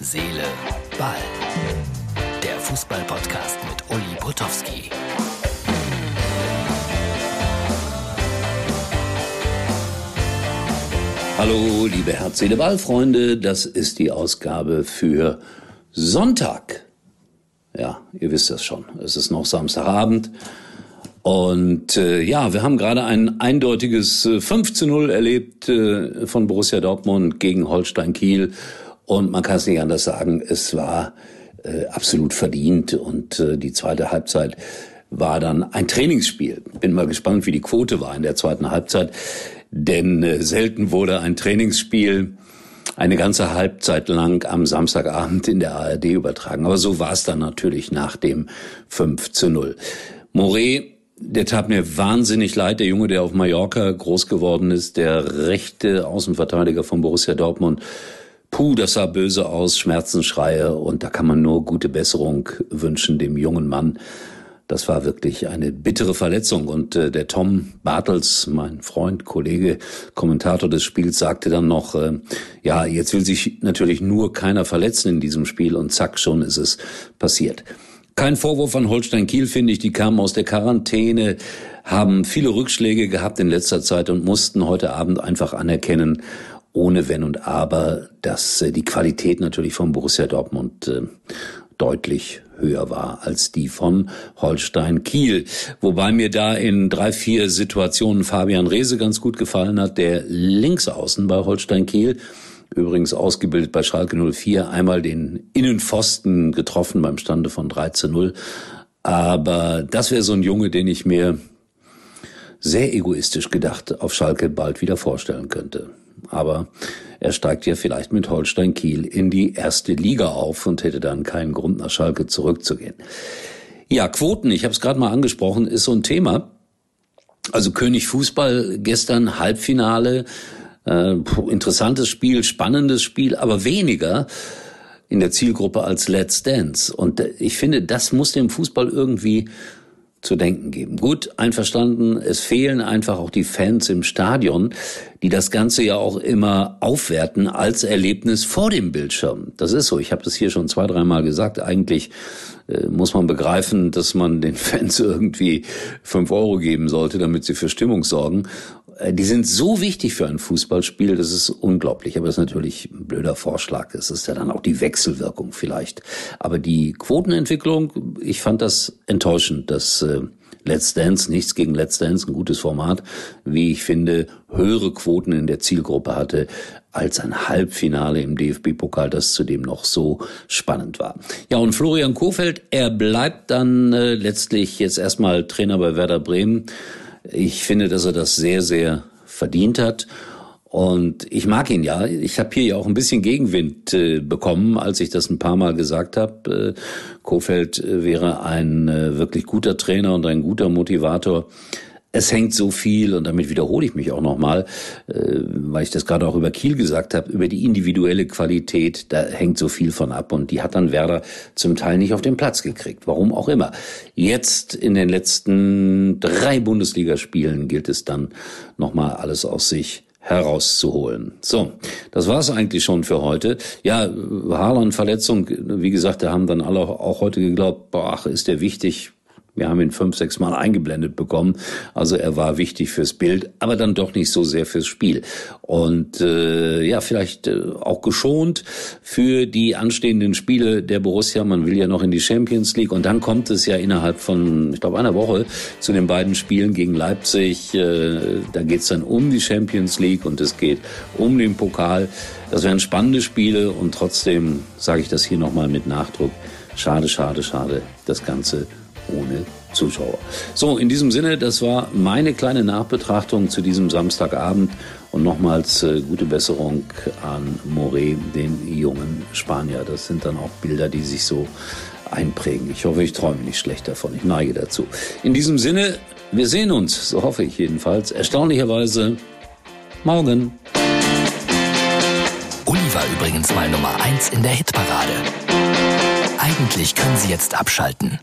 Seele, Ball. Der Fußball-Podcast mit Uli Potowski. Hallo, liebe Herz, Seele, Ball-Freunde. Das ist die Ausgabe für Sonntag. Ja, ihr wisst das schon. Es ist noch Samstagabend. Und äh, ja, wir haben gerade ein eindeutiges äh, 5 zu 0 erlebt äh, von Borussia Dortmund gegen Holstein Kiel. Und man kann es nicht anders sagen, es war äh, absolut verdient. Und äh, die zweite Halbzeit war dann ein Trainingsspiel. Bin mal gespannt, wie die Quote war in der zweiten Halbzeit. Denn äh, selten wurde ein Trainingsspiel eine ganze Halbzeit lang am Samstagabend in der ARD übertragen. Aber so war es dann natürlich nach dem 5 zu 0. Moret der tat mir wahnsinnig leid, der Junge, der auf Mallorca groß geworden ist, der rechte Außenverteidiger von Borussia Dortmund. Puh, das sah böse aus, Schmerzensschreie und da kann man nur gute Besserung wünschen dem jungen Mann. Das war wirklich eine bittere Verletzung und äh, der Tom Bartels, mein Freund, Kollege, Kommentator des Spiels, sagte dann noch, äh, ja, jetzt will sich natürlich nur keiner verletzen in diesem Spiel und zack, schon ist es passiert. Kein Vorwurf an Holstein Kiel, finde ich. Die kamen aus der Quarantäne, haben viele Rückschläge gehabt in letzter Zeit und mussten heute Abend einfach anerkennen, ohne Wenn und Aber, dass äh, die Qualität natürlich von Borussia Dortmund äh, deutlich höher war als die von Holstein Kiel. Wobei mir da in drei, vier Situationen Fabian Rehse ganz gut gefallen hat, der Linksaußen bei Holstein Kiel übrigens ausgebildet bei Schalke 04, einmal den Innenpfosten getroffen beim Stande von 13-0. Aber das wäre so ein Junge, den ich mir sehr egoistisch gedacht auf Schalke bald wieder vorstellen könnte. Aber er steigt ja vielleicht mit Holstein Kiel in die erste Liga auf und hätte dann keinen Grund nach Schalke zurückzugehen. Ja, Quoten, ich habe es gerade mal angesprochen, ist so ein Thema. Also König Fußball gestern Halbfinale äh, interessantes Spiel, spannendes Spiel, aber weniger in der Zielgruppe als Let's Dance. Und äh, ich finde, das muss dem Fußball irgendwie zu denken geben. Gut, einverstanden, es fehlen einfach auch die Fans im Stadion, die das Ganze ja auch immer aufwerten als Erlebnis vor dem Bildschirm. Das ist so, ich habe das hier schon zwei, dreimal gesagt. Eigentlich äh, muss man begreifen, dass man den Fans irgendwie fünf Euro geben sollte, damit sie für Stimmung sorgen. Äh, die sind so wichtig für ein Fußballspiel, das ist unglaublich. Aber das ist natürlich ein blöder Vorschlag. Es ist ja dann auch die Wechselwirkung vielleicht. Aber die Quotenentwicklung, ich fand das enttäuschend, dass äh, Let's Dance, nichts gegen Let's Dance, ein gutes Format, wie ich finde, höhere Quoten in der Zielgruppe hatte als ein Halbfinale im DFB-Pokal, das zudem noch so spannend war. Ja, und Florian Kofeld, er bleibt dann äh, letztlich jetzt erstmal Trainer bei Werder Bremen. Ich finde, dass er das sehr, sehr verdient hat. Und ich mag ihn ja. Ich habe hier ja auch ein bisschen Gegenwind äh, bekommen, als ich das ein paar Mal gesagt habe. Äh, Kofeld äh, wäre ein äh, wirklich guter Trainer und ein guter Motivator es hängt so viel, und damit wiederhole ich mich auch nochmal, äh, weil ich das gerade auch über Kiel gesagt habe, über die individuelle Qualität, da hängt so viel von ab. Und die hat dann Werder zum Teil nicht auf den Platz gekriegt. Warum auch immer. Jetzt in den letzten drei Bundesligaspielen gilt es dann nochmal alles aus sich herauszuholen. So, das war's eigentlich schon für heute. Ja, Haaland Verletzung, wie gesagt, da haben dann alle auch heute geglaubt, boah, ist der wichtig, wir haben ihn fünf, sechs Mal eingeblendet bekommen. Also er war wichtig fürs Bild, aber dann doch nicht so sehr fürs Spiel. Und äh, ja, vielleicht äh, auch geschont für die anstehenden Spiele der Borussia. Man will ja noch in die Champions League und dann kommt es ja innerhalb von, ich glaube, einer Woche zu den beiden Spielen gegen Leipzig. Äh, da geht es dann um die Champions League und es geht um den Pokal. Das wären spannende Spiele und trotzdem sage ich das hier nochmal mit Nachdruck. Schade, schade, schade, das Ganze ohne Zuschauer. So, in diesem Sinne, das war meine kleine Nachbetrachtung zu diesem Samstagabend und nochmals äh, gute Besserung an Moret, den jungen Spanier. Das sind dann auch Bilder, die sich so einprägen. Ich hoffe, ich träume nicht schlecht davon. Ich neige dazu. In diesem Sinne, wir sehen uns, so hoffe ich jedenfalls, erstaunlicherweise morgen. Uli war übrigens mal Nummer eins in der Hitparade. Eigentlich können Sie jetzt abschalten.